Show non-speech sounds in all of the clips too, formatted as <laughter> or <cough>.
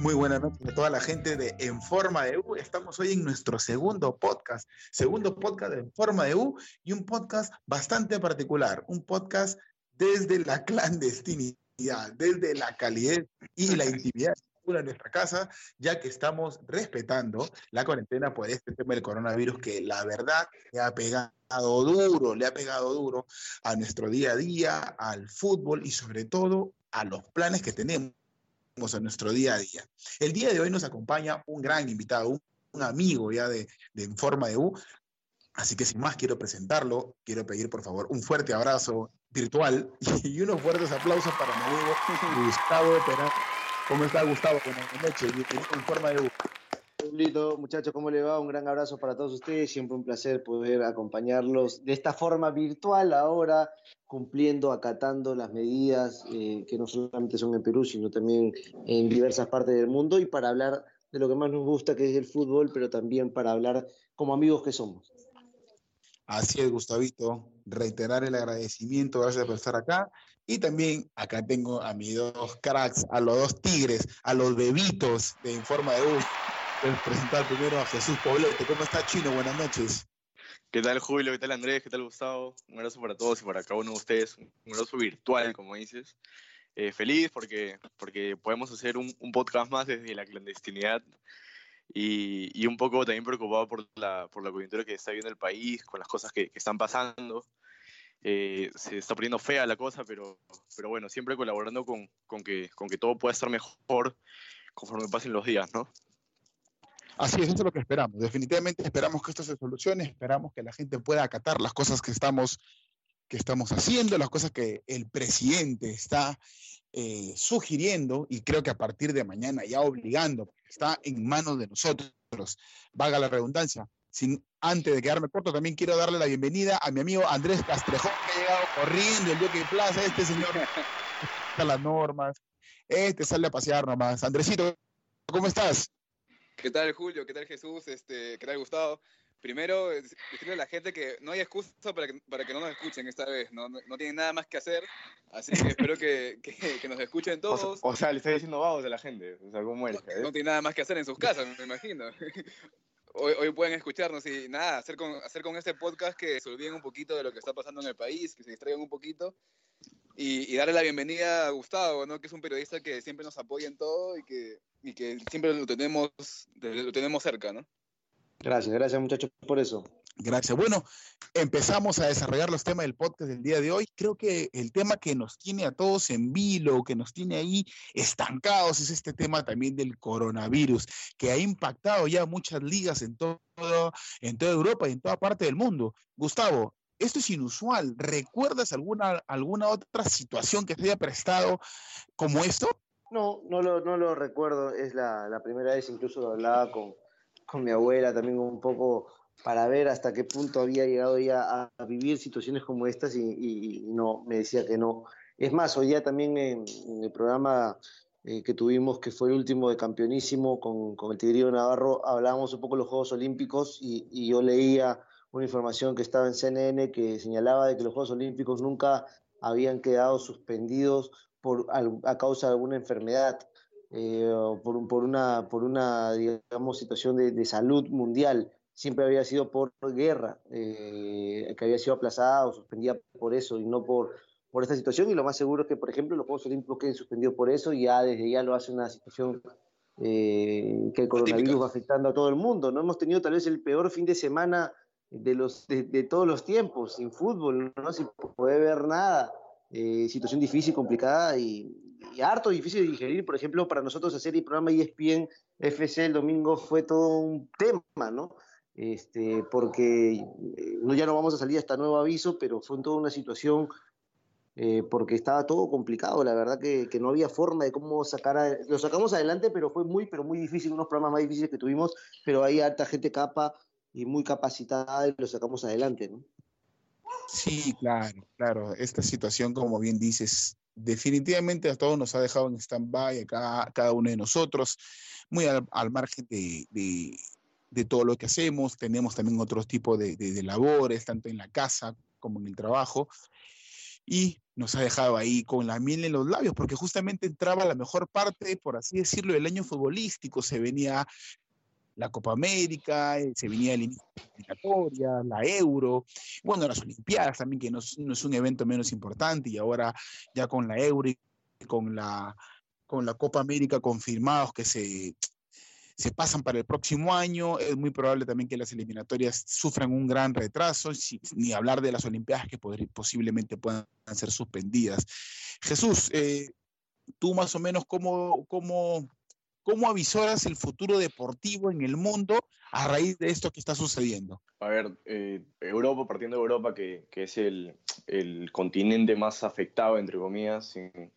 Muy buenas noches a toda la gente de En Forma de U. Estamos hoy en nuestro segundo podcast, segundo podcast de En Forma de U y un podcast bastante particular, un podcast desde la clandestinidad, desde la calidez y la intimidad de nuestra casa, ya que estamos respetando la cuarentena por este tema del coronavirus que la verdad le ha pegado duro, le ha pegado duro a nuestro día a día, al fútbol y sobre todo a los planes que tenemos a nuestro día a día. El día de hoy nos acompaña un gran invitado, un, amigo ya de, de En Forma de U. Así que sin más quiero presentarlo, quiero pedir por favor un fuerte abrazo virtual <laughs> y unos fuertes aplausos para mi amigo Gustavo Perán. ¿Cómo está Gustavo? Buenas noches, En Forma de U. Lito, muchachos, ¿cómo le va? Un gran abrazo para todos ustedes. Siempre un placer poder acompañarlos de esta forma virtual ahora, cumpliendo, acatando las medidas eh, que no solamente son en Perú, sino también en diversas partes del mundo y para hablar de lo que más nos gusta, que es el fútbol, pero también para hablar como amigos que somos. Así es, Gustavito. Reiterar el agradecimiento, gracias por estar acá. Y también acá tengo a mis dos cracks, a los dos tigres, a los bebitos de Informa de U presentar primero a Jesús Poblete. ¿Cómo está, Chino? Buenas noches. ¿Qué tal, Julio? ¿Qué tal, Andrés? ¿Qué tal, Gustavo? Un abrazo para todos y para cada uno de ustedes. Un abrazo virtual, como dices. Eh, feliz porque, porque podemos hacer un, podcast más desde la clandestinidad y, y, un poco también preocupado por la, por la coyuntura que está viendo el país, con las cosas que, que están pasando. Eh, se está poniendo fea la cosa, pero, pero bueno, siempre colaborando con, con, que, con que todo pueda estar mejor conforme pasen los días, ¿no? Así es, eso es lo que esperamos. Definitivamente esperamos que esto se solucione, esperamos que la gente pueda acatar las cosas que estamos, que estamos haciendo, las cosas que el presidente está eh, sugiriendo y creo que a partir de mañana ya obligando, porque está en manos de nosotros, vaga la redundancia. Sin, antes de quedarme corto, también quiero darle la bienvenida a mi amigo Andrés Castrejón, que ha llegado corriendo el Duque Plaza. Este señor <laughs> está las normas, este sale a pasear nomás. Andresito, ¿cómo estás? ¿Qué tal, Julio? ¿Qué tal, Jesús? Este, ¿Qué tal, Gustavo? Primero, decirle a la gente que no hay excusa para que, para que no nos escuchen esta vez. No, no, tienen nada más que hacer. Así que espero que, <laughs> que, nos escuchen todos. O sea, le estoy diciendo vagos a la gente. O sea, ¿cómo es? No, no tienen nada más que hacer en sus casas, me imagino. <laughs> Hoy, pueden escucharnos y nada, hacer con, hacer con este podcast que se olviden un poquito de lo que está pasando en el país, que se distraigan un poquito y, y darle la bienvenida a Gustavo, ¿no? que es un periodista que siempre nos apoya en todo y que y que siempre lo tenemos, lo tenemos cerca, ¿no? Gracias, gracias muchachos por eso. Gracias. Bueno, empezamos a desarrollar los temas del podcast del día de hoy. Creo que el tema que nos tiene a todos en vilo, que nos tiene ahí estancados, es este tema también del coronavirus, que ha impactado ya muchas ligas en todo, en toda Europa y en toda parte del mundo. Gustavo, esto es inusual. ¿Recuerdas alguna, alguna otra situación que se haya prestado como esto? No, no lo, no lo recuerdo. Es la, la primera vez, incluso lo hablaba con, con, mi abuela también un poco para ver hasta qué punto había llegado ella a, vivir situaciones como estas y, no, me decía que no. Es más, hoy día también en, el programa eh, que tuvimos, que fue el último de Campeonísimo con, con el Tigrillo Navarro, hablábamos un poco de los Juegos Olímpicos y, y yo leía una información que estaba en CNN que señalaba de que los Juegos Olímpicos nunca habían quedado suspendidos por, a causa de alguna enfermedad, eh, por, por, una, por una digamos, situación de, de, salud mundial. Siempre había sido por guerra, eh, que había sido aplazada o suspendida por eso y no por, por esta situación. Y lo más seguro es que, por ejemplo, los Juegos Olímpicos queden suspendidos por eso y ya desde ya lo hace una situación eh, que el coronavirus va afectando a todo el mundo. No hemos tenido tal vez el peor fin de semana de, los, de, de todos los tiempos, sin fútbol, no se puede ver nada. Eh, situación difícil, complicada y, y, harto difícil de digerir. Por ejemplo, para nosotros hacer el programa ESPN FC el domingo fue todo un tema, ¿no? Este, porque eh, no, ya no vamos a salir hasta nuevo aviso, pero fue toda una situación eh, porque estaba todo complicado, la verdad que, que, no había forma de cómo sacar, a, lo sacamos adelante, pero fue muy, pero muy difícil, unos programas más difíciles que tuvimos, pero hay alta gente capa y muy capacitada y lo sacamos adelante, ¿no? Sí, claro, claro. Esta situación, como bien dices, definitivamente a todos nos ha dejado en stand-by, a cada, uno de nosotros, muy al, margen de, todo lo que hacemos. Tenemos también otros tipos de, de, labores, tanto en la casa como en el trabajo. y nos ha dejado ahí con la miel en los labios, porque justamente entraba la mejor parte, por así decirlo, del año futbolístico. Se venía la Copa América, eh, se venía el inicio de la Euro, bueno, las Olimpiadas también, que no es, no es, un evento menos importante, y ahora ya con la Euro y con la, con la Copa América confirmados que se, se pasan para el próximo año, es muy probable también que las eliminatorias sufran un gran retraso, ni hablar de las Olimpiadas que posiblemente puedan ser suspendidas. Jesús, eh, tú más o menos cómo, cómo, cómo avisoras el futuro deportivo en el mundo a raíz de esto que está sucediendo. A ver, eh, Europa, partiendo de Europa, que, que es el, el, continente más afectado, entre comillas, en,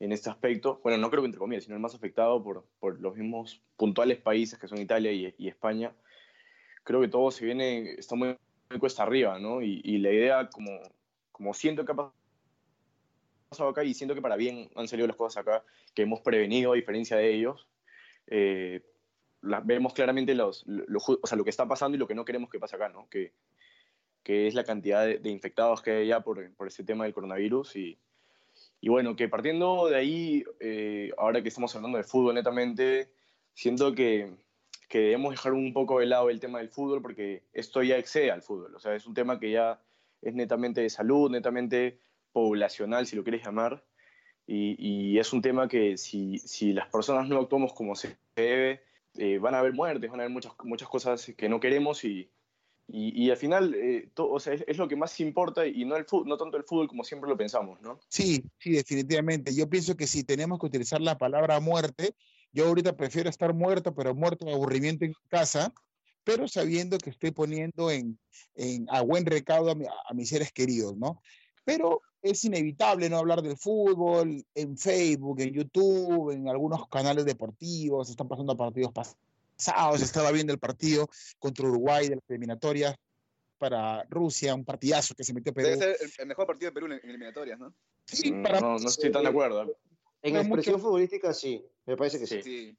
en este aspecto. Bueno, no creo que entre comillas, sino el más afectado por, por los mismos puntuales países que son Italia y, y, España. Creo que todo se viene, está muy, muy cuesta arriba, ¿no? Y, y, la idea, como, como siento que ha pasado acá, y siento que para bien han salido las cosas acá, que hemos prevenido a diferencia de ellos, eh, la, vemos claramente los, lo, o sea, lo que está pasando y lo que no queremos que pase acá, ¿no? Que, que es la cantidad de, de infectados que hay ya por, por este tema del coronavirus y, y bueno, que partiendo de ahí, eh, ahora que estamos hablando de fútbol netamente, siento que, que, debemos dejar un poco de lado el tema del fútbol porque esto ya excede al fútbol. O sea, es un tema que ya es netamente de salud, netamente poblacional, si lo quieres llamar. Y, y es un tema que si, si, las personas no actuamos como se debe, eh, van a haber muertes, van a haber muchas, muchas cosas que no queremos y, y, y, al final, eh, to, o sea, es, es, lo que más importa y no, el fútbol, no tanto el fútbol como siempre lo pensamos, ¿no? Sí, sí, definitivamente. Yo pienso que si tenemos que utilizar la palabra muerte, yo ahorita prefiero estar muerto, pero muerto de aburrimiento en casa, pero sabiendo que estoy poniendo en, en a buen recaudo a, mi, a, mis seres queridos, ¿no? Pero es inevitable no hablar del fútbol en Facebook, en YouTube, en algunos canales deportivos, están pasando partidos pasados estaba viendo el partido contra Uruguay de las eliminatorias para Rusia, un partidazo que se metió Perú. Debe ser el, mejor partido de Perú en eliminatorias, ¿no? Sí, para no, no estoy tan de acuerdo. En expresión mucho... futbolística sí, me parece que sí. sí.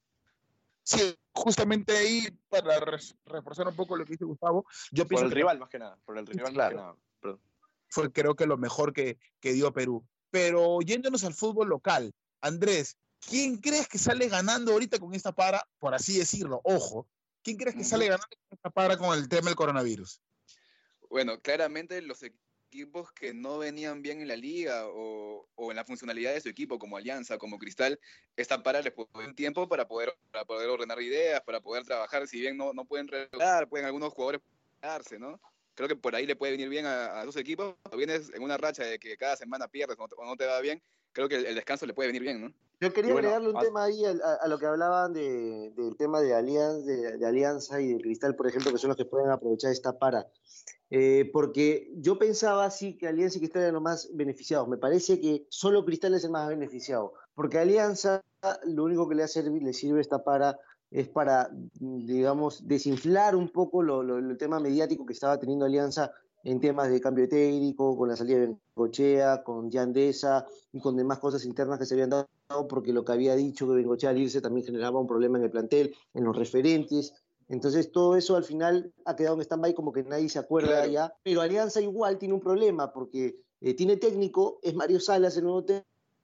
Sí, justamente ahí, para reforzar un poco lo que dice Gustavo, yo por pienso el que, rival más que nada, por el rival claro, más que nada. Perdón. Fue creo que lo mejor que, que dio Perú. Pero yéndonos al fútbol local, Andrés, ¿Quién crees que sale ganando ahorita con esta para, por así decirlo? Ojo, ¿quién crees que sale ganando con esta para con el tema del coronavirus? Bueno, claramente los equipos que no venían bien en la liga o, o en la funcionalidad de su equipo, como Alianza, como Cristal, esta para les un tiempo para poder, para poder ordenar ideas, para poder trabajar. Si bien no, no pueden regular, pueden algunos jugadores darse, ¿no? Creo que por ahí le puede venir bien a, a esos equipos. Cuando vienes en una racha de que cada semana pierdes o no, o no te va bien, creo que el, el, descanso le puede venir bien, ¿no? Yo quería bueno, agregarle un a... tema ahí a, a, lo que hablaban de, del tema de alianza, de, de, alianza y de Cristal, por ejemplo, que son los que pueden aprovechar esta para. Eh, porque yo pensaba sí que Alianza y Cristal eran los más beneficiados. Me parece que solo Cristal es el más beneficiado. Porque Alianza lo único que le, hace, le sirve esta para es para, digamos, desinflar un poco lo, lo, el tema mediático que estaba teniendo Alianza en temas de cambio técnico, con la salida de Bengochea, con Yandesa y con demás cosas internas que se habían dado, porque lo que había dicho que Bengochea al irse también generaba un problema en el plantel, en los referentes. Entonces todo eso al final ha quedado en stand-by como que nadie se acuerda claro. ya. Pero Alianza igual tiene un problema porque eh, tiene técnico, es Mario Salas el nuevo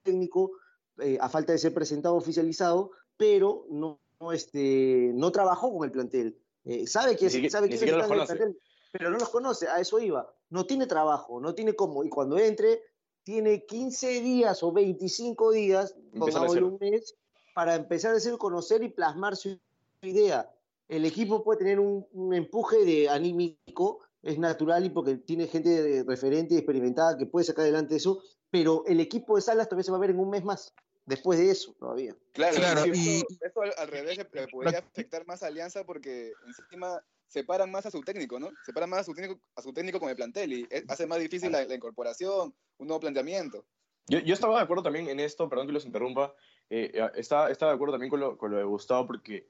técnico, eh, a falta de ser presentado oficializado, pero no, no, este, no trabajó con el plantel. Eh, sabe que, ni sabe que es el plantel pero no los conoce, a eso iba. No tiene trabajo, no tiene cómo. Y cuando entre, tiene 15 días o 25 días, pongámosle un mes, para empezar a hacer conocer y plasmar su idea. El equipo puede tener un, un empuje de anímico, es natural y porque tiene gente referente y experimentada que puede sacar adelante eso, pero el equipo de Salas todavía se va a ver en un mes más después de eso todavía. Claro, claro y eso, al revés le podría afectar más a Alianza porque encima separan más a su técnico, ¿no? Separan más a su técnico, a su técnico con el plantel y hace más difícil la, la incorporación, un nuevo planteamiento. Yo, yo, estaba de acuerdo también en esto, perdón que los interrumpa, eh, estaba, estaba de acuerdo también con lo, con lo de Gustavo porque,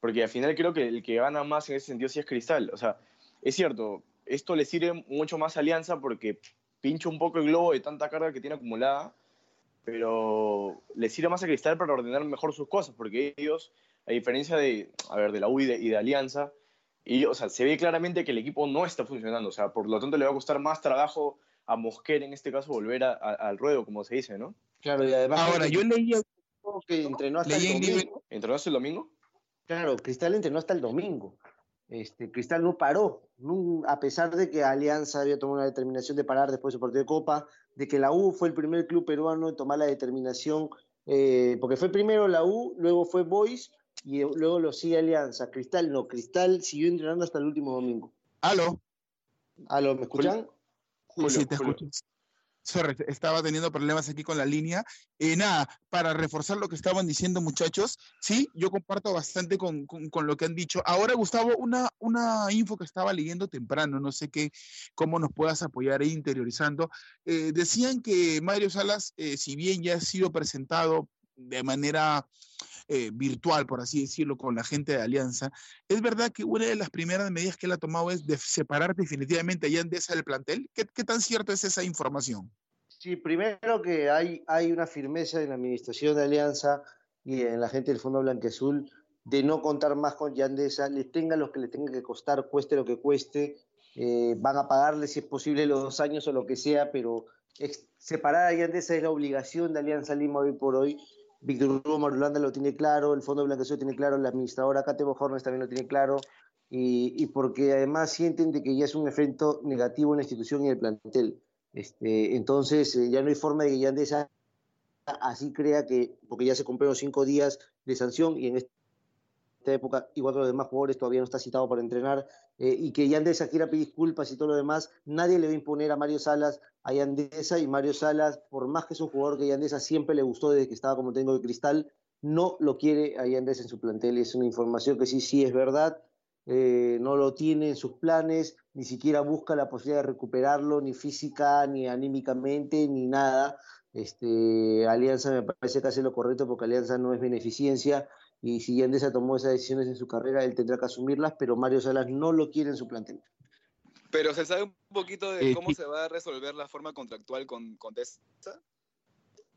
porque al final creo que el que gana más en ese sentido sí es Cristal. O sea, es cierto, esto le sirve mucho más a Alianza porque pincha un poco el globo de tanta carga que tiene acumulada, pero le sirve más a Cristal para ordenar mejor sus cosas, porque ellos, a diferencia de, a ver, de la U y de, y de Alianza, y, o sea, se ve claramente que el equipo no está funcionando, o sea, por lo tanto le va a costar más trabajo a Mosquera en este caso volver a- a- al ruedo, como se dice, ¿no? Claro, y además Ahora, yo leía, que entrenó hasta leí el domingo. ¿Entronaste el domingo? Claro, Cristal entrenó hasta el domingo. Este, Cristal no paró, a pesar de que Alianza había tomado una determinación de parar después de su partido de Copa, de que la U fue el primer club peruano en tomar la determinación, eh, porque fue primero la U, luego fue Boys y eh, luego lo sigue Alianza. Cristal no, Cristal siguió entrenando hasta el último domingo. aló, ¿Aló, me escuchan? Julio, sí, te Julio. escucho. Estaba teniendo problemas aquí con la línea. Nada, para reforzar lo que estaban diciendo muchachos, sí, yo comparto bastante con, con- lo que han dicho. Ahora, Gustavo, una, una info que estaba leyendo temprano, no sé qué, cómo nos puedas apoyar ahí interiorizando. Eh, decían que Mario Salas, eh, si bien ya ha sido presentado de manera eh, virtual, por así decirlo, con la gente de Alianza, es verdad que una de las primeras medidas que él ha tomado es de separar definitivamente a Yandesa del plantel. ¿Qué, tan cierta es esa información? Sí, primero que hay, una firmeza en la administración de Alianza y en la gente del Fondo Blanqueazul de no contar más con Yandesa, le tenga lo que le tenga que costar, cueste lo que cueste, eh, van a pagarle si es posible los dos años o lo que sea, pero separar a Yandesa es la obligación de Alianza Lima hoy por hoy. Víctor Hugo Marulanda lo tiene claro, el Fondo Blanqueazul lo tiene claro, la administradora Catebo Hornes también lo tiene claro, y, y porque además sienten de que ya es un efecto negativo en la institución y en el plantel. Este, entonces, eh, ya no hay forma de que Yandesa así crea que, porque ya se cumplieron cinco días de sanción y en esta época, igual que los demás jugadores, todavía no está citado para entrenar, eh, y que Yandesa quiera pedir disculpas y todo lo demás, nadie le va a imponer a Mario Salas a Yandesa y Mario Salas, por más que es un jugador que Yandesa siempre le gustó desde que estaba como técnico de cristal, no lo quiere a Yandesa en su plantel. Es una información que sí, sí es verdad, eh, no lo tiene en sus planes, ni siquiera busca la posibilidad de recuperarlo, ni física, ni anímicamente, ni nada. Este, Alianza me parece que hace lo correcto porque Alianza no es beneficencia y si Yandesa tomó esas decisiones en su carrera, él tendrá que asumirlas, pero Mario Salas no lo quiere en su plantel. Pero se sabe un poquito de Eh, cómo se va a resolver la forma contractual con, con Tessa.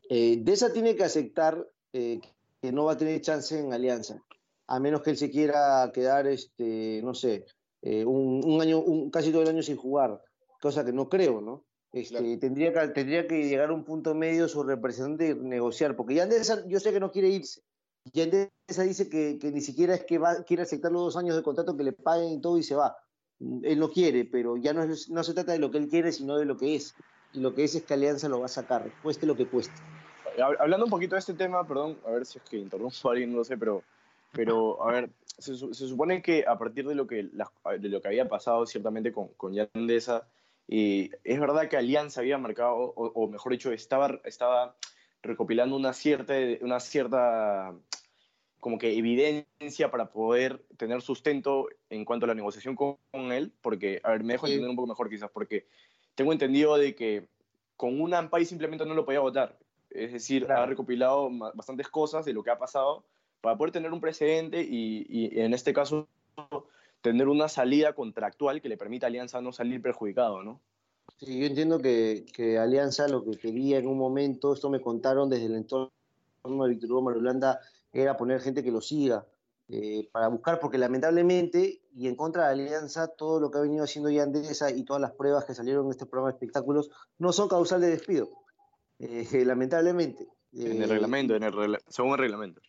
Eh, Deza tiene que aceptar eh, que no va a tener chance en Alianza, a menos que él se quiera quedar, este, no sé, eh, un, un año, un, casi todo el año sin jugar, cosa que no creo, ¿no? Este, Claro. tendría, que, tendría que llegar a un punto medio su representante y negociar, porque Yandesa, yo sé que no quiere irse. Yandesa dice que, ni siquiera es que quiere aceptar los dos años de contrato, que le paguen y todo y se va. Él no quiere, pero ya no, se trata de lo que él quiere, sino de lo que es. Y lo que es es que Alianza lo va a sacar, cueste lo que cueste. Hab- Hablando un poquito de este tema, perdón, a ver si es que interrumpo a alguien, no lo sé, pero, pero a ver, se, su- se supone que a partir de lo que, de lo que había pasado ciertamente con, con Yandesa, y es verdad que Alianza había marcado, o, o mejor dicho, estaba, estaba recopilando una cierta, una cierta como que evidencia para poder tener sustento en cuanto a la negociación con, él, porque, a ver, me dejo Sí. entender un poco mejor quizás, porque tengo entendido de que con un AMPAI simplemente no lo podía votar. Es decir, Claro. ha recopilado bastantes cosas de lo que ha pasado para poder tener un precedente y, y en este caso tener una salida contractual que le permita a Alianza no salir perjudicado, ¿no? Sí, yo entiendo que, que Alianza lo que quería en un momento, esto me contaron desde el entorno de Víctor Hugo Marulanda, era poner gente que lo siga eh, para buscar, porque lamentablemente, y en contra de Alianza, todo lo que ha venido haciendo Yandesa y todas las pruebas que salieron en este programa de espectáculos no son causal de despido, Eh, <laughs> lamentablemente. En Eh, el reglamento, en el regla- según el reglamento.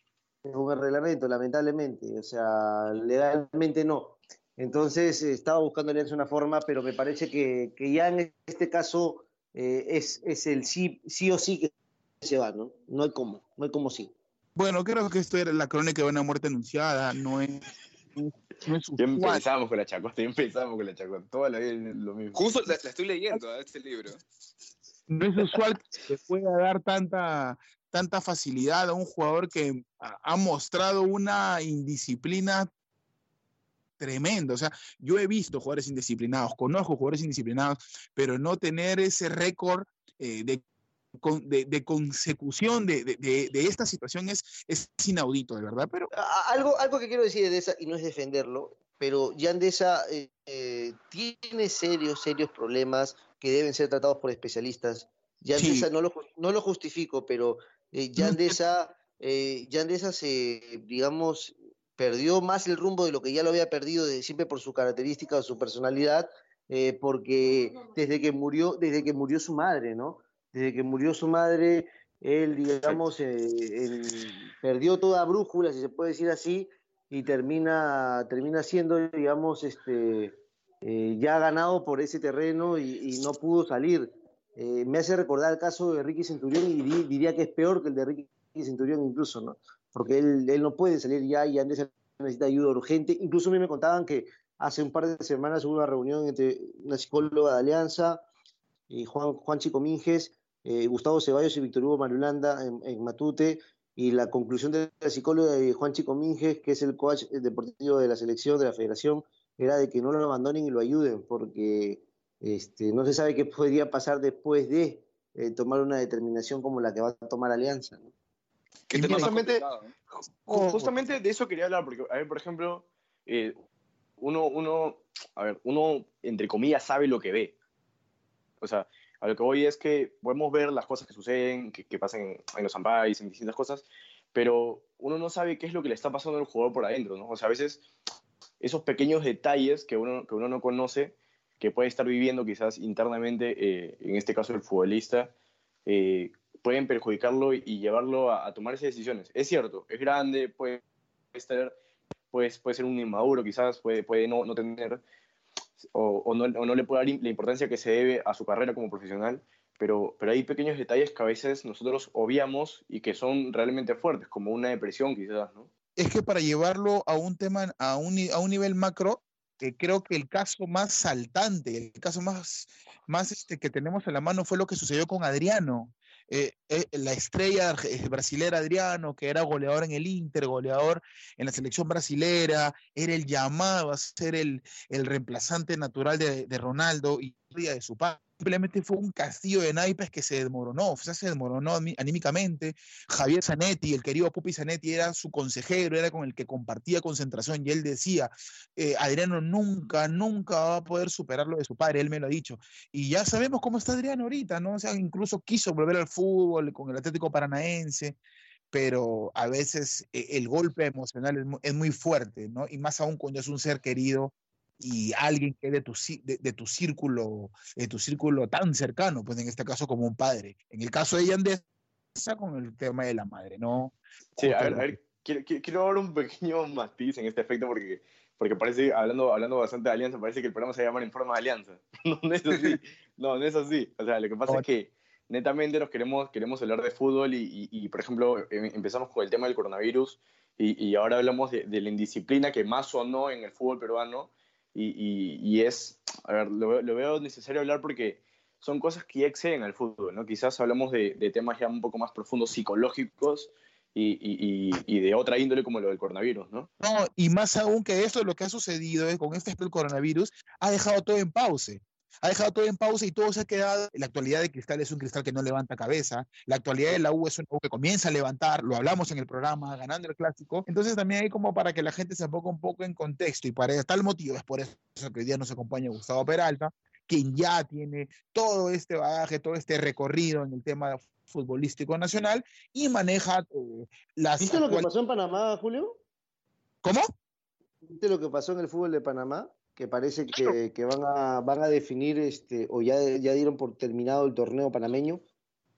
según el reglamento, lamentablemente. O sea, legalmente no. Entonces, eh, estaba buscando Alianza una forma, pero me parece que, que ya en este caso eh, es, es el sí, sí o sí que se va, ¿no? No hay cómo, no hay cómo sí. Bueno, creo que esto era la crónica de una muerte anunciada, no es, no es Ya usual. empezamos con la chacota, ya empezamos con la chacota. Toda la vida es lo mismo. Justo la, la estoy leyendo, ¿eh? este libro. no es usual que se pueda dar tanta, tanta facilidad a un jugador que ha, mostrado una indisciplina tremenda. O sea, yo he visto jugadores indisciplinados, conozco jugadores indisciplinados, pero no tener ese récord eh, de, de, de consecución de, de- de- esta situación es, es inaudito, de verdad. Pero Algo, algo que quiero decir de esa, y no es defenderlo, pero Yandesa eh, eh, tiene serios, serios problemas que deben ser tratados por especialistas. Yandesa Sí. no, lo, no lo justifico, pero eh, Yandesa, eh, Yandesa se, digamos, perdió más el rumbo de lo que ya lo había perdido de siempre por su característica o su personalidad. eh, porque desde que murió, desde que murió su madre, ¿no? Desde que murió su madre, él, digamos, eh, perdió toda brújula, si se puede decir así, y termina, termina siendo, digamos, este, eh, ya ganado por ese terreno y, no pudo salir. me hace recordar el caso de Ricky Centurión y diría que es peor que el de Ricky Centurión incluso, ¿no? Porque él, él no puede salir ya y Andrés necesita ayuda urgente. Incluso a mí me contaban que hace un par de semanas hubo una reunión entre una psicóloga de Alianza, y Juan, Juan Chico Minges, eh, Gustavo Ceballos y Víctor Hugo Marulanda en, Matute, y la conclusión de la psicóloga de Juan Chico Minges, que es el coach deportivo de la selección, de la federación, era de que no lo abandonen y lo ayuden, porque este, no se sabe qué podría pasar después de eh, tomar una determinación como la que va a tomar Alianza. ¿no? justamente, justamente de eso quería hablar, porque, a ver, por ejemplo, eh, uno, uno, a ver, uno, entre comillas, sabe lo que ve. O sea, a lo que voy es que podemos ver las cosas que suceden, que, que pasan en, en los ampais, en distintas cosas, pero uno no sabe qué es lo que le está pasando al jugador por adentro, ¿no? O sea, a veces esos pequeños detalles que uno, que uno no conoce, que puede estar viviendo quizás internamente, eh, en este caso el futbolista, eh, pueden perjudicarlo y llevarlo a, tomar esas decisiones. Es cierto, es grande, puede estar, pues, puede ser un inmaduro quizás, puede, puede no, no tener o, no, o, no, le puede dar la importancia que se debe a su carrera como profesional, pero, pero hay pequeños detalles que a veces nosotros obviamos y que son realmente fuertes, como una depresión quizás, ¿no? Es que para llevarlo a un tema, a un, a un nivel macro, que creo que el caso más saltante, el caso más, más este, que tenemos en la mano fue lo que sucedió con Adriano. Eh, eh, la estrella eh, brasilera Adriano, que era goleador en el Inter, goleador en la selección brasilera, era el llamado a ser el, el reemplazante natural de, de Ronaldo y de su padre simplemente fue un castillo de naipes que se desmoronó, o sea, se desmoronó anímicamente. Javier Zanetti, el querido Pupi Zanetti, era su consejero, era con el que compartía concentración y él decía, eh, Adriano nunca, nunca va a poder superar lo de su padre, él me lo ha dicho. Y ya sabemos cómo está Adriano ahorita, ¿no? O sea, incluso quiso volver al fútbol con el Atlético Paranaense, pero a veces eh, el golpe emocional es es muy fuerte, ¿no? Y más aún cuando es un ser querido y alguien que es de tu, de, tu círculo, de tu círculo tan cercano, pues en este caso como un padre. En el caso de Yandesa, con el tema de la madre, ¿no? Sí, a ver, a ver quiero, quiero dar un pequeño <laughs> matiz en este efecto porque, porque parece, hablando, hablando bastante de alianza, parece que el programa se llama en forma de alianza. <laughs> no, es así, <laughs> no, no es así. O sea, lo que pasa es que netamente nos queremos, queremos hablar de fútbol y, y, por ejemplo, em, empezamos con el tema del coronavirus y, y ahora hablamos de, de, la indisciplina que más o no en el fútbol peruano y, y, es, a ver, lo, veo necesario hablar porque son cosas que ya exceden al fútbol, ¿no? Quizás hablamos de, de temas ya un poco más profundos psicológicos y, y, de otra índole como lo del coronavirus, ¿no? No, y más aún que esto, lo que ha sucedido con este coronavirus ha dejado todo en pausa ha dejado todo en pausa y todo se ha quedado. La actualidad de Cristal es un Cristal que no levanta cabeza. La actualidad de la U es un U que comienza a levantar. Lo hablamos en el programa, ganando el clásico. Entonces también hay como para que la gente se ponga un poco en contexto y para tal motivo es por eso que hoy día nos acompaña Gustavo Peralta, quien ya tiene todo este bagaje, todo este recorrido en el tema futbolístico nacional y maneja eh, las. ¿Viste lo que pasó en Panamá, Julio? ¿Cómo? ¿Viste lo que pasó en el fútbol de Panamá? Que parece que, que, van, a, van a definir, este, o ya, ya dieron por terminado el torneo panameño,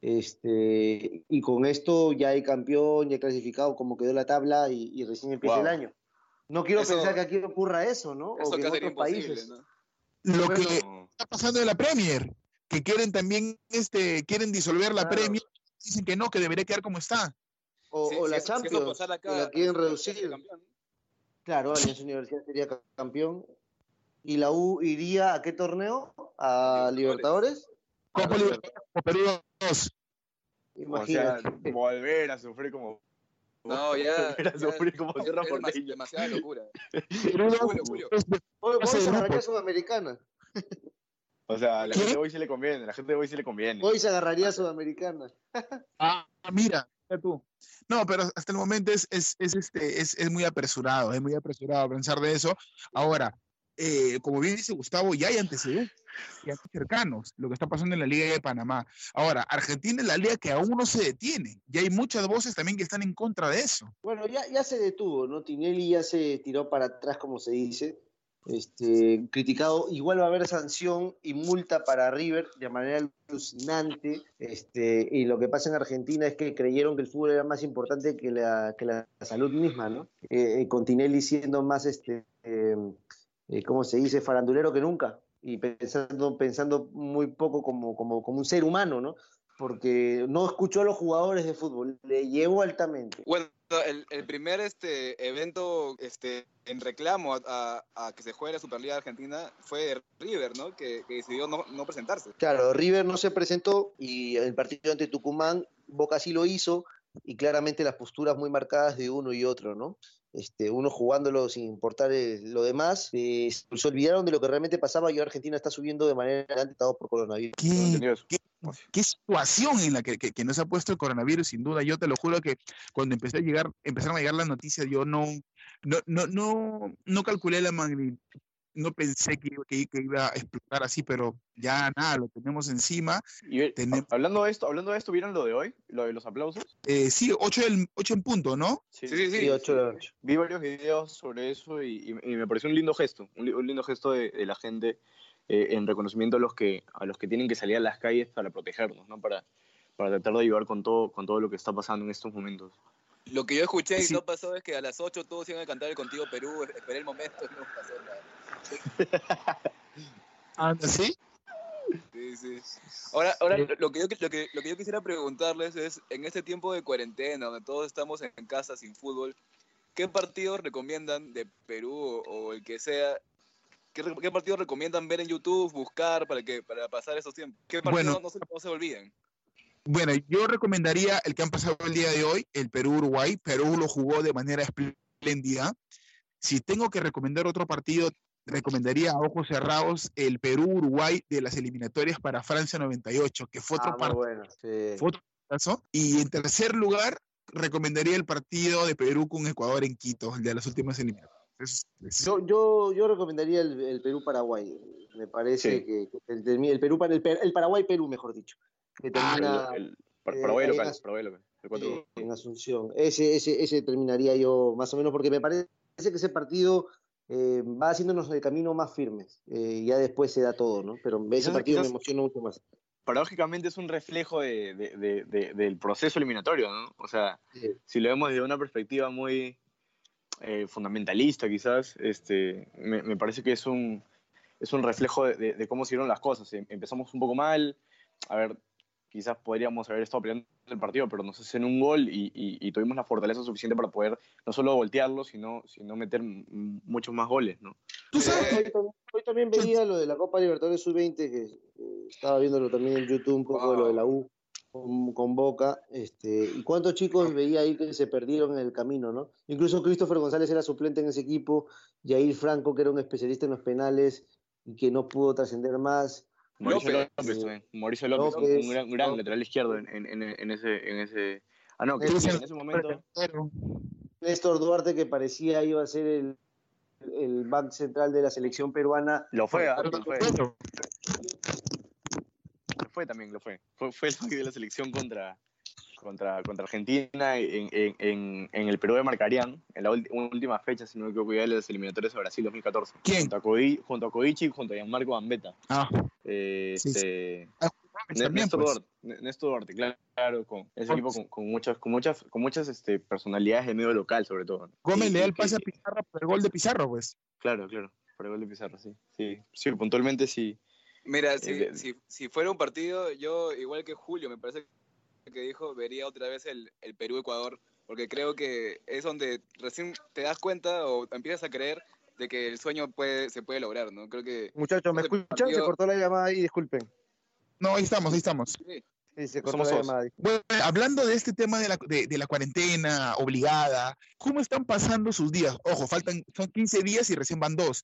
este, y con esto ya hay campeón, ya hay clasificado como quedó la tabla y, y recién empieza el año. No quiero pensar que aquí ocurra eso, ¿no? Eso o que en otros países. ¿no? Lo que está pasando en la Premier, que quieren también, este, quieren disolver la Premier, dicen que no, que debería quedar como está. O, o la Champions, acá, la quieren reducir. Claro, <laughs> Alianza Universidad sería campeón ¿Y la U iría a qué torneo? ¿A Libertadores? Copa Libertadores, Perú 2. Imagínate. O sea, volver a sufrir como. No, ya. <laughs> Volver a sufrir como tierra porteña. Demasiada locura. <laughs> Vamos a agarrar Sudamericana. O sea, a la gente de hoy sí le conviene, a la gente de hoy sí le conviene. Hoy se agarraría a Sudamericana. <laughs> ah, mira, tú. No, pero hasta el momento es, es, es, este, es, es muy apresurado, es muy apresurado pensar de eso. Ahora, eh, como bien dice Gustavo, ya hay antecedentes ya cercanos, lo que está pasando en la Liga de Panamá. Ahora, Argentina es la liga que aún no se detiene, y hay muchas voces también que están en contra de eso. Bueno, ya, ya se detuvo, ¿no? Tinelli ya se tiró para atrás, como se dice. este, criticado. Igual va a haber sanción y multa para River de manera alucinante. Este, y lo que pasa en Argentina es que creyeron que el fútbol era más importante que la, que la salud misma, ¿no? Eh, eh, con Tinelli siendo más, este, eh, ¿cómo se dice?, farandulero que nunca. Y pensando, pensando muy poco como, como, como un ser humano, ¿no? Porque no escuchó a los jugadores de fútbol, le llevó altamente. Bueno, el, el primer este, evento este, en reclamo a, a- a que se juegue la Superliga Argentina fue River, ¿no? Que, que decidió no, no presentarse. Claro, River no se presentó y el partido ante Tucumán, Boca sí lo hizo y claramente las posturas muy marcadas de uno y otro, ¿no? Este, uno jugándolo sin importar eh, lo demás, eh, se olvidaron de lo que realmente pasaba y ahora Argentina está subiendo de manera adelantada por coronavirus. No ¿Qué, entendió eso. qué, qué situación en la que, que- que nos ha puesto el coronavirus, sin duda. Yo te lo juro que cuando empecé a llegar, empezaron a llegar las noticias, yo no, no, no, no, no calculé la magnitud, no pensé que, que- que iba a explotar así, pero ya nada, lo tenemos encima. Y, Tenemos- hablando de esto, hablando de esto, ¿vieron lo de hoy? Lo de los aplausos. Eh, sí, 8, en punto, ¿no? Sí, sí, sí. Sí, ocho de la noche. Vi varios videos sobre eso y, y- y me pareció un lindo gesto, un, li- un lindo gesto de, de la gente eh, en reconocimiento a los que a los que tienen que salir a las calles para protegernos, ¿no? Para, para tratar de ayudar con todo con todo lo que está pasando en estos momentos. Lo que yo escuché y Sí. no pasó es que a las 8 todos iban a cantar el Contigo Perú, esperé el momento y no pasó nada. <laughs> ¿Sí? Sí, sí. Ahora, ahora lo, que yo, lo, que, lo que yo quisiera preguntarles es, en este tiempo de cuarentena, donde todos estamos en casa sin fútbol, ¿qué partidos recomiendan de Perú o, o el que sea? ¿Qué, qué partidos recomiendan ver en YouTube, buscar para que para pasar esos tiempos? ¿Qué partidos Bueno. no, no se, no se olviden? Bueno, yo recomendaría el que han pasado el día de hoy, el Perú-Uruguay. Perú lo jugó de manera espléndida. Si tengo que recomendar otro partido, recomendaría a ojos cerrados el Perú-Uruguay de las eliminatorias para Francia 98, que fue otro Ah, partido. bueno. sí. Fue otro partidazo. Y en tercer lugar, recomendaría el partido de Perú con Ecuador en Quito, el de las últimas eliminatorias. Es- Yo, yo, yo recomendaría el, el Perú-Paraguay. Me parece Sí. que, que el, el- el Perú, el, Per- el Paraguay-Perú, mejor dicho. Que Ah, termina El, el- Par- eh, Paraguay ahí local, en As- Paraguay local. el cuatro- en Asunción. Ese, ese, ese terminaría yo más o menos porque me parece que ese partido eh, va haciéndonos el camino más firmes. Eh, ya después se da todo, ¿no? Pero ese partido me emociona mucho más. paradójicamente es un reflejo de, de- de- de- del proceso eliminatorio, ¿no? O sea, Sí. si lo vemos desde una perspectiva muy eh, fundamentalista, quizás, este, me, me parece que es un, es un reflejo de cómo se dieron las cosas. Em- Empezamos un poco mal, a ver, quizás podríamos haber estado peleando el partido, pero nos hacen un gol y, y- y tuvimos la fortaleza suficiente para poder no solo voltearlo, sino, sino meter muchos más goles, ¿no? Tú sabes, Hoy, tam- hoy también veía lo de la Copa Libertadores Sub-20, que eh, estaba viéndolo también en YouTube, un poco de lo de la U con, con Boca. Este, y cuántos chicos veía ahí que se perdieron en el camino, ¿no? Incluso Christopher González era suplente en ese equipo, Jair Franco, que era un especialista en los penales y que no pudo trascender más. Mauricio López. López, también. Mauricio López, un- López, un gran, lateral izquierdo en, en- en- ese, en ese... Ah, no, que en ese momento... Néstor Duarte, que parecía iba a ser el, el back central de la selección peruana. Lo fue, ah, lo fue. Lo fue también, lo fue. Fue, fue el que de la selección contra, contra, contra Argentina en, en, en, en el Perú de Marcarían, en la última fecha, si no me equivoco, de las eliminatorias a Brasil 2014. ¿Quién? Junto a, Codi- junto a Codici y junto a Gianmarco Gambetta. Ah, Eh, Sí, sí. este, N- también, Néstor pues. Duarte, Néstor Duarte, claro, con ese equipo con, con muchas, con muchas, con muchas este, personalidades de medio local, sobre todo. Gómez Y- le da el pase a Pizarro por el gol de Pizarro, pues. Claro, claro, por el gol de Pizarro, sí. Sí, sí puntualmente sí. Mira, si, de- si, si fuera un partido, yo, igual que Julio, me parece que dijo, vería otra vez el, el Perú-Ecuador, porque creo que es donde recién te das cuenta o empiezas a creer de que el sueño puede, se puede lograr, ¿no? Creo que Muchachos, ¿me escuchan? Se cortó la llamada ahí, disculpen. No, ahí estamos, ahí estamos. sí, Sí, se cortó Somos la llamada. Bueno, hablando de este tema de la, de, de la cuarentena obligada, ¿cómo están pasando sus días? Ojo, faltan, son 15 días y recién van dos.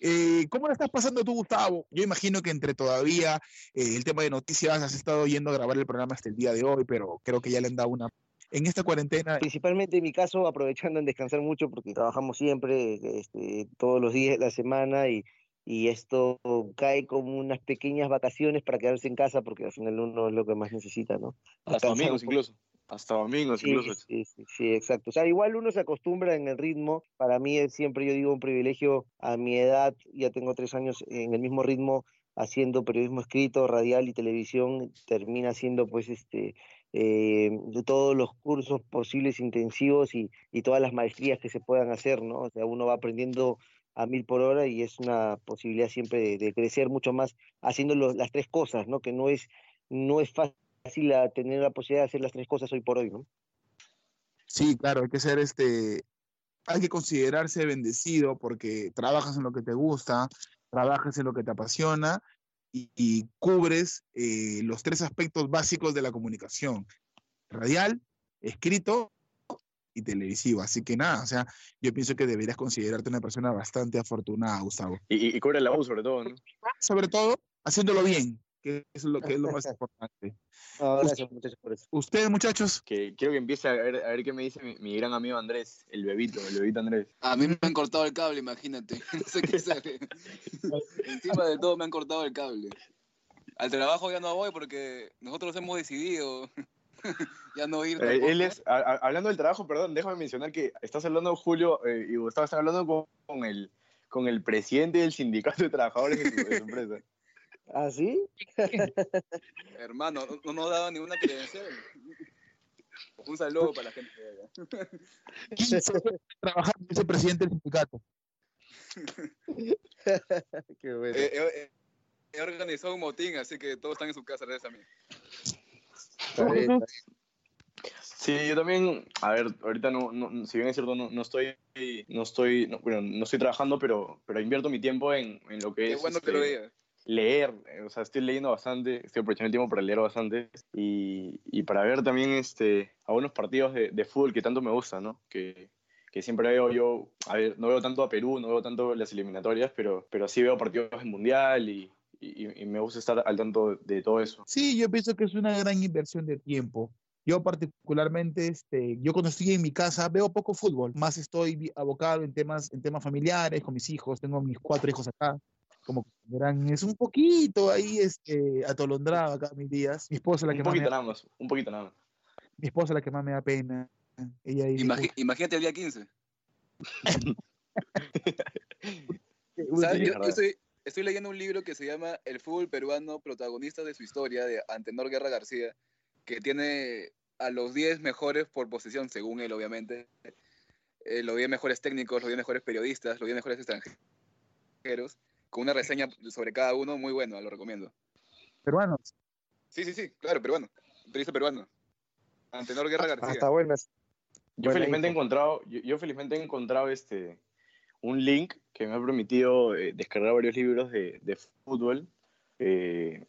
Eh, ¿Cómo la estás pasando tú, Gustavo? Yo imagino que entre todavía eh, el tema de noticias has estado yendo a grabar el programa hasta el día de hoy, pero creo que ya le han dado una... En esta cuarentena, Principalmente en mi caso, aprovechando en descansar mucho porque trabajamos siempre, este, todos los días de la semana y, y esto cae como unas pequeñas vacaciones para quedarse en casa porque al final uno es lo que más necesita, ¿no? Hasta poco. incluso. Hasta domingos Sí, incluso. sí, sí, sí, exacto. O sea, igual uno se acostumbra en el ritmo. Para mí es siempre, yo digo, un privilegio a mi edad, ya tengo tres años en el mismo ritmo haciendo periodismo escrito, radial y televisión, termina siendo pues este eh, de todos los cursos posibles intensivos y, y todas las maestrías que se puedan hacer, ¿no? O sea, uno va aprendiendo a mil por hora y es una posibilidad siempre de, crecer mucho más haciendo las tres cosas, ¿no? Que no es, no es fácil tener la posibilidad de hacer las tres cosas hoy por hoy, ¿no? Sí, claro, hay que ser este, hay que considerarse bendecido porque trabajas en lo que te gusta, trabajas en lo que te apasiona y, y cubres eh, los tres aspectos básicos de la comunicación, radial, escrito y televisivo. Así que nada, o sea, yo pienso que deberías considerarte una persona bastante afortunada, Gustavo. Y, y, cubre la U sobre todo, ¿no? Sobre todo, haciéndolo bien, que es lo que es lo más <laughs> importante. No, gracias muchachos por eso. Ustedes, muchachos, Que quiero que empiece a ver, a ver qué me dice mi, mi gran amigo Andrés, el bebito, el bebito Andrés. A mí me han cortado el cable, imagínate. <laughs> No sé qué <laughs> sale. Encima de todo me han cortado el cable. Al trabajo ya no voy porque nosotros hemos decidido ya no ir. Eh, él es, a- a- hablando del trabajo, perdón, déjame mencionar que estás hablando, Julio eh, y Gustavo, están hablando con, con el, con el presidente del sindicato de trabajadores de su, de su empresa. ¿Ah, sí? <laughs> Hermano, no, no nos daban ninguna credencial. Un saludo para la gente de allá. 15 años <laughs> trabajando en ese presidente del sindicato. <laughs> Qué bueno. Eh, eh, he organizado un motín, así que todos están en su casa, gracias a mí. Sí, yo también, a ver, ahorita no, no- si bien es cierto, no, no estoy, no estoy, no, bueno, no estoy trabajando, pero, pero invierto mi tiempo en, en lo que Qué es bueno que este, lo digas. Leer, eh, o sea, estoy leyendo bastante, estoy aprovechando el tiempo para leer bastante y, y para ver también este, algunos partidos de, de fútbol que tanto me gustan, ¿no? Que, que siempre veo yo, a ver, no veo tanto a Perú, no veo tanto las eliminatorias, pero, pero sí veo partidos del Mundial y, y, y me gusta estar al tanto de todo eso. Sí, yo pienso que es una gran inversión de tiempo. Yo particularmente, este, yo cuando estoy en mi casa veo poco fútbol, más estoy abocado en temas, en temas familiares, con mis hijos, tengo mis cuatro hijos acá, como verán, es un poquito ahí este, atolondrado acá mis días. Mi esposa es la que Un más me poquito da, nada más, un poquito nada más. mi esposa es la que más me da pena. Ella imagínate el día 15. <laughs> "Uy, ¿Sabes? tiene- Yo, yo estoy, estoy leyendo un libro que se llama El fútbol peruano, protagonista de su historia, de Antenor Guerra García, que tiene a los 10 mejores por posición, según él, obviamente. Eh, los 10 mejores técnicos, los 10 mejores periodistas, los 10 mejores extranjeros, con una reseña sobre cada uno muy bueno, lo recomiendo. peruanos. Sí, sí, sí, claro, peruano. Periodista peruano. Antenor Guerra Ah, García. está buenas. Yo Buena felizmente he encontrado, yo, yo felizmente he encontrado este un link que me ha permitido eh, descargar varios libros de, de fútbol, eh,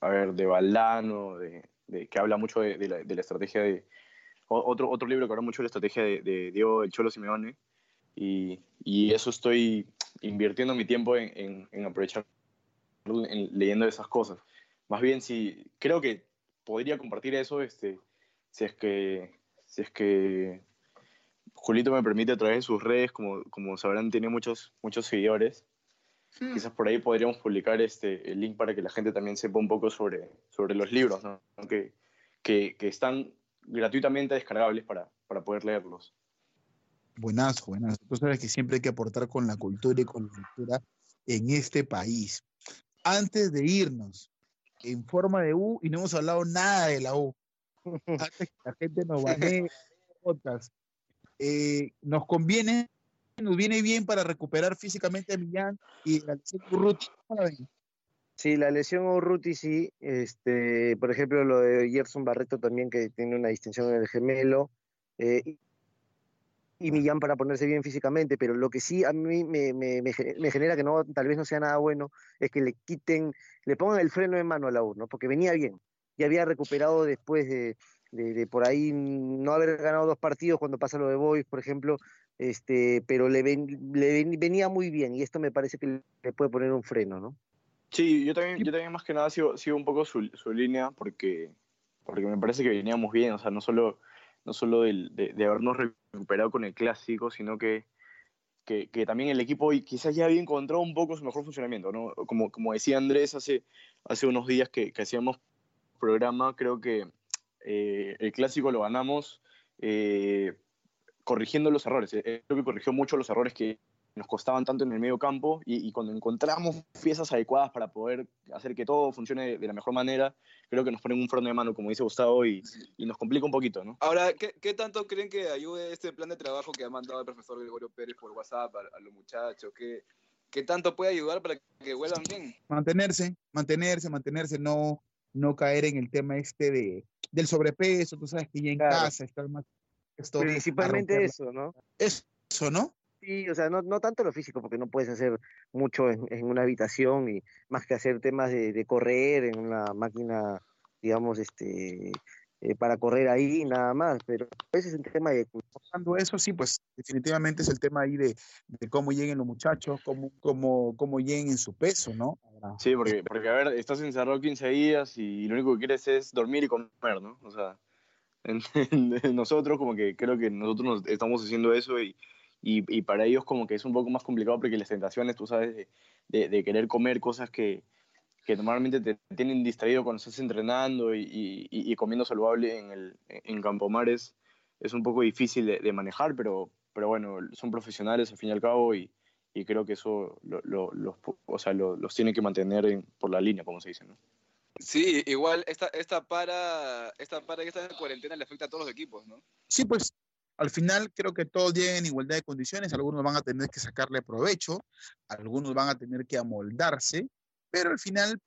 a ver, de Valdano, de, de- que habla mucho de, de la, de la estrategia de otro otro libro que habla mucho de la estrategia de, de Diego el Cholo Simeone y, y eso estoy invirtiendo mi tiempo en, en, en aprovechar en- leyendo esas cosas. Más bien si creo que podría compartir eso, este, si es que si es que Julito me permite a través de sus redes, como, como sabrán, tiene muchos, muchos seguidores. Hmm. Quizás por ahí podríamos publicar este, el link para que la gente también sepa un poco sobre, sobre los libros, ¿no? que, que, que están gratuitamente descargables para, para poder leerlos. Buenazo, buenazo. Tú sabes que siempre hay que aportar con la cultura y con la cultura en este país. Antes de irnos, en forma de U, y no hemos hablado nada de la U, <laughs> antes que la gente nos banee podcast, eh, nos conviene, nos viene bien para recuperar físicamente a Millán y a Alexis Urruti. ¿Cómo la? Sí, la lesión Urruti sí, este, por ejemplo lo de Gerson Barreto también que tiene una distinción en el gemelo, eh, y- Millán para ponerse bien físicamente, pero lo que sí a mí me, me- me ge- me genera que no, tal vez no sea nada bueno, es que le quiten, le pongan el freno en mano a la U, ¿no? Porque venía bien, ya había recuperado después de, de- de por ahí no haber ganado dos partidos cuando pasa lo de Boys, por ejemplo, este, pero le, ven- le ven- venía muy bien y esto me parece que le puede poner un freno, ¿no? Sí, yo también, yo también más que nada sigo, sigo un poco su, su línea porque, porque me parece que veníamos bien, o sea, no solo, no solo de, de habernos recuperado con el clásico, sino que, que, también el equipo quizás ya había encontrado un poco su mejor funcionamiento, ¿no? Como, como decía Andrés hace, hace unos días que, hacíamos programa, creo que eh, el clásico lo ganamos eh, corrigiendo los errores. Creo que corrigió mucho los errores que nos costaban tanto en el medio campo y, y, cuando encontramos piezas adecuadas para poder hacer que todo funcione de la mejor manera, creo que nos ponen un freno de mano, como dice Gustavo, y, y nos complica un poquito, ¿no? Ahora, ¿qué, ¿qué, tanto creen que ayude este plan de trabajo que ha mandado el profesor Gregorio Pérez por WhatsApp a, a los muchachos? ¿Qué, ¿Qué tanto puede ayudar para que vuelvan bien? Mantenerse, mantenerse, mantenerse, no, no caer en el tema este de, del sobrepeso, tú sabes que ya en claro. casa estás más... Principalmente eso, ¿no? Eso, ¿no? Sí, o sea, no, no tanto lo físico, porque no puedes hacer mucho en, en una habitación y más que hacer temas de, de, correr en una máquina, digamos, este eh, para correr ahí nada más, pero ese es el tema de Cuando eso sí, pues definitivamente es el tema ahí de, de cómo lleguen los muchachos, cómo, cómo, cómo lleguen en su peso, ¿no? Sí, porque, porque a ver, estás encerrado 15 días y lo único que quieres es dormir y comer, ¿no? O sea, <laughs> en, en, nosotros como que creo que nosotros nos estamos haciendo eso y, y, y, para ellos como que es un poco más complicado porque las tentaciones, tú sabes, de, de, de querer comer cosas que, que normalmente te tienen distraído cuando estás entrenando y, y, y comiendo saludable en, el, en Campomares es un poco difícil de, de, manejar, pero, pero bueno, son profesionales al fin y al cabo y, y creo que eso lo, lo, los, o sea, lo, los tiene que mantener en, por la línea, como se dice, ¿no? Sí, igual esta, esta para esta para esta cuarentena le afecta a todos los equipos, ¿no? Sí, pues al final creo que todos llegan en igualdad de condiciones, algunos van a tener que sacarle provecho, algunos van a tener que amoldarse, pero al final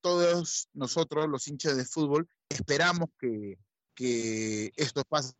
todos nosotros, los hinchas de fútbol, esperamos que, que esto pase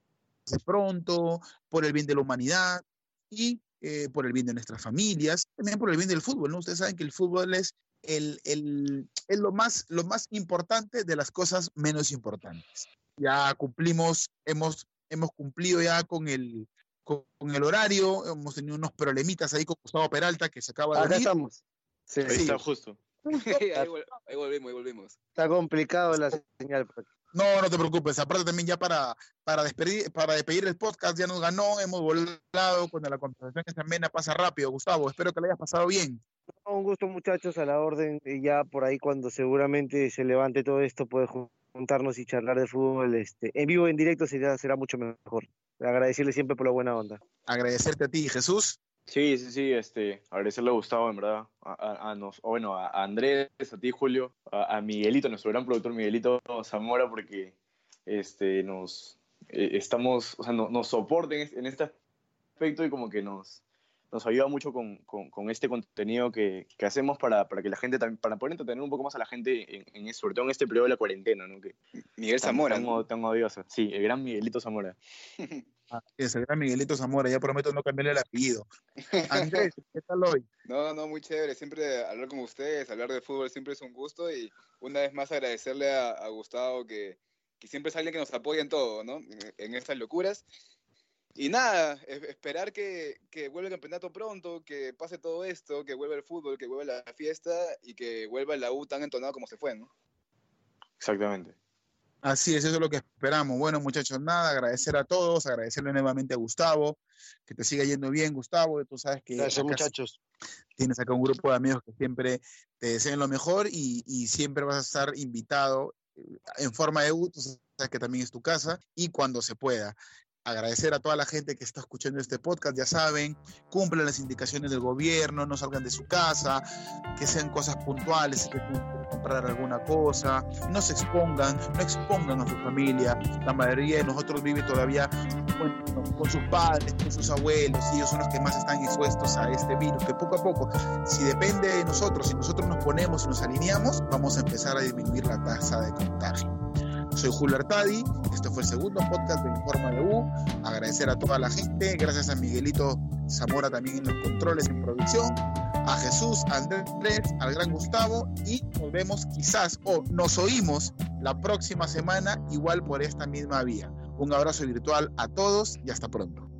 pronto, por el bien de la humanidad y eh, por el bien de nuestras familias, también por el bien del fútbol. Ustedes saben que el fútbol es, el, el, es lo, más, lo más importante de las cosas menos importantes. Ya cumplimos, hemos hemos cumplido ya con el, con, el horario, hemos tenido unos problemitas ahí con Gustavo Peralta que se acaba de Acá estamos. Sí, ahí está justo. <laughs> ahí, ahí, volvimos, ahí volvimos. Está complicado la señal. No, no te preocupes. Aparte también ya para, para, despedir, para despedir el podcast ya nos ganó, hemos volado cuando la conversación es amena pasa rápido. Gustavo, espero que le hayas pasado bien. Un gusto muchachos, a la orden. Y ya por ahí cuando seguramente se levante todo esto puede juntarnos y charlar de fútbol este, en vivo, en directo, será, será mucho mejor. Agradecerle siempre por la buena onda. Agradecerte a ti, Jesús. Sí, sí, sí, este, agradecerle a Gustavo, en verdad, a, a, a nos, bueno, a Andrés, a ti, Julio, a, a, Miguelito, nuestro gran productor Miguelito Zamora, porque este, nos eh, estamos, o sea, no, nos soporten en este aspecto y como que nos, nos ayuda mucho con, con, con este contenido que, que, hacemos para, para que la gente también, para poder entretener un poco más a la gente, en, en sobre todo en este periodo de la cuarentena, ¿no? Que Miguel Zamora. Tan, tan, tan odioso. Sí, el gran Miguelito Zamora. <laughs> Ah, es el gran Miguelito Zamora, ya prometo no cambiarle el apellido. Andrés, ¿qué <laughs> tal hoy? No, no, muy chévere. Siempre hablar con ustedes, hablar de fútbol siempre es un gusto y una vez más agradecerle a, a Gustavo que, que siempre es alguien que nos apoya en todo, ¿no? En, en estas locuras. Y nada, esperar que, que, vuelva el campeonato pronto, que pase todo esto, que vuelva el fútbol, que vuelva la fiesta y que vuelva la U tan entonado como se fue, ¿no? Exactamente. Así es, eso es lo que esperamos. Bueno, muchachos, nada, agradecer a todos, agradecerle nuevamente a Gustavo, que te siga yendo bien, Gustavo. Tú sabes que. Gracias, muchachos. Tienes acá un grupo de amigos que siempre te desean lo mejor y, y siempre vas a estar invitado en forma de U, tú sabes que también es tu casa y cuando se pueda agradecer a toda la gente que está escuchando este podcast, ya saben, cumplan las indicaciones del gobierno, no salgan de su casa, que sean cosas puntuales, si quieren comprar alguna cosa, no se expongan, no expongan a su familia. La mayoría de nosotros vive todavía con, sus padres, con sus abuelos, ellos son los que más están expuestos a este virus, que poco a poco, si depende de nosotros, si nosotros nos ponemos y nos alineamos, vamos a empezar a disminuir la tasa de contagio. Soy Julio Artadi, este fue el segundo podcast de Informa de U. Agradecer a toda la gente, gracias a Miguelito Zamora también en los controles en producción, a Jesús, a Andrés, al gran Gustavo y nos vemos quizás o nos oímos la próxima semana igual por esta misma vía. Un abrazo virtual a todos y hasta pronto.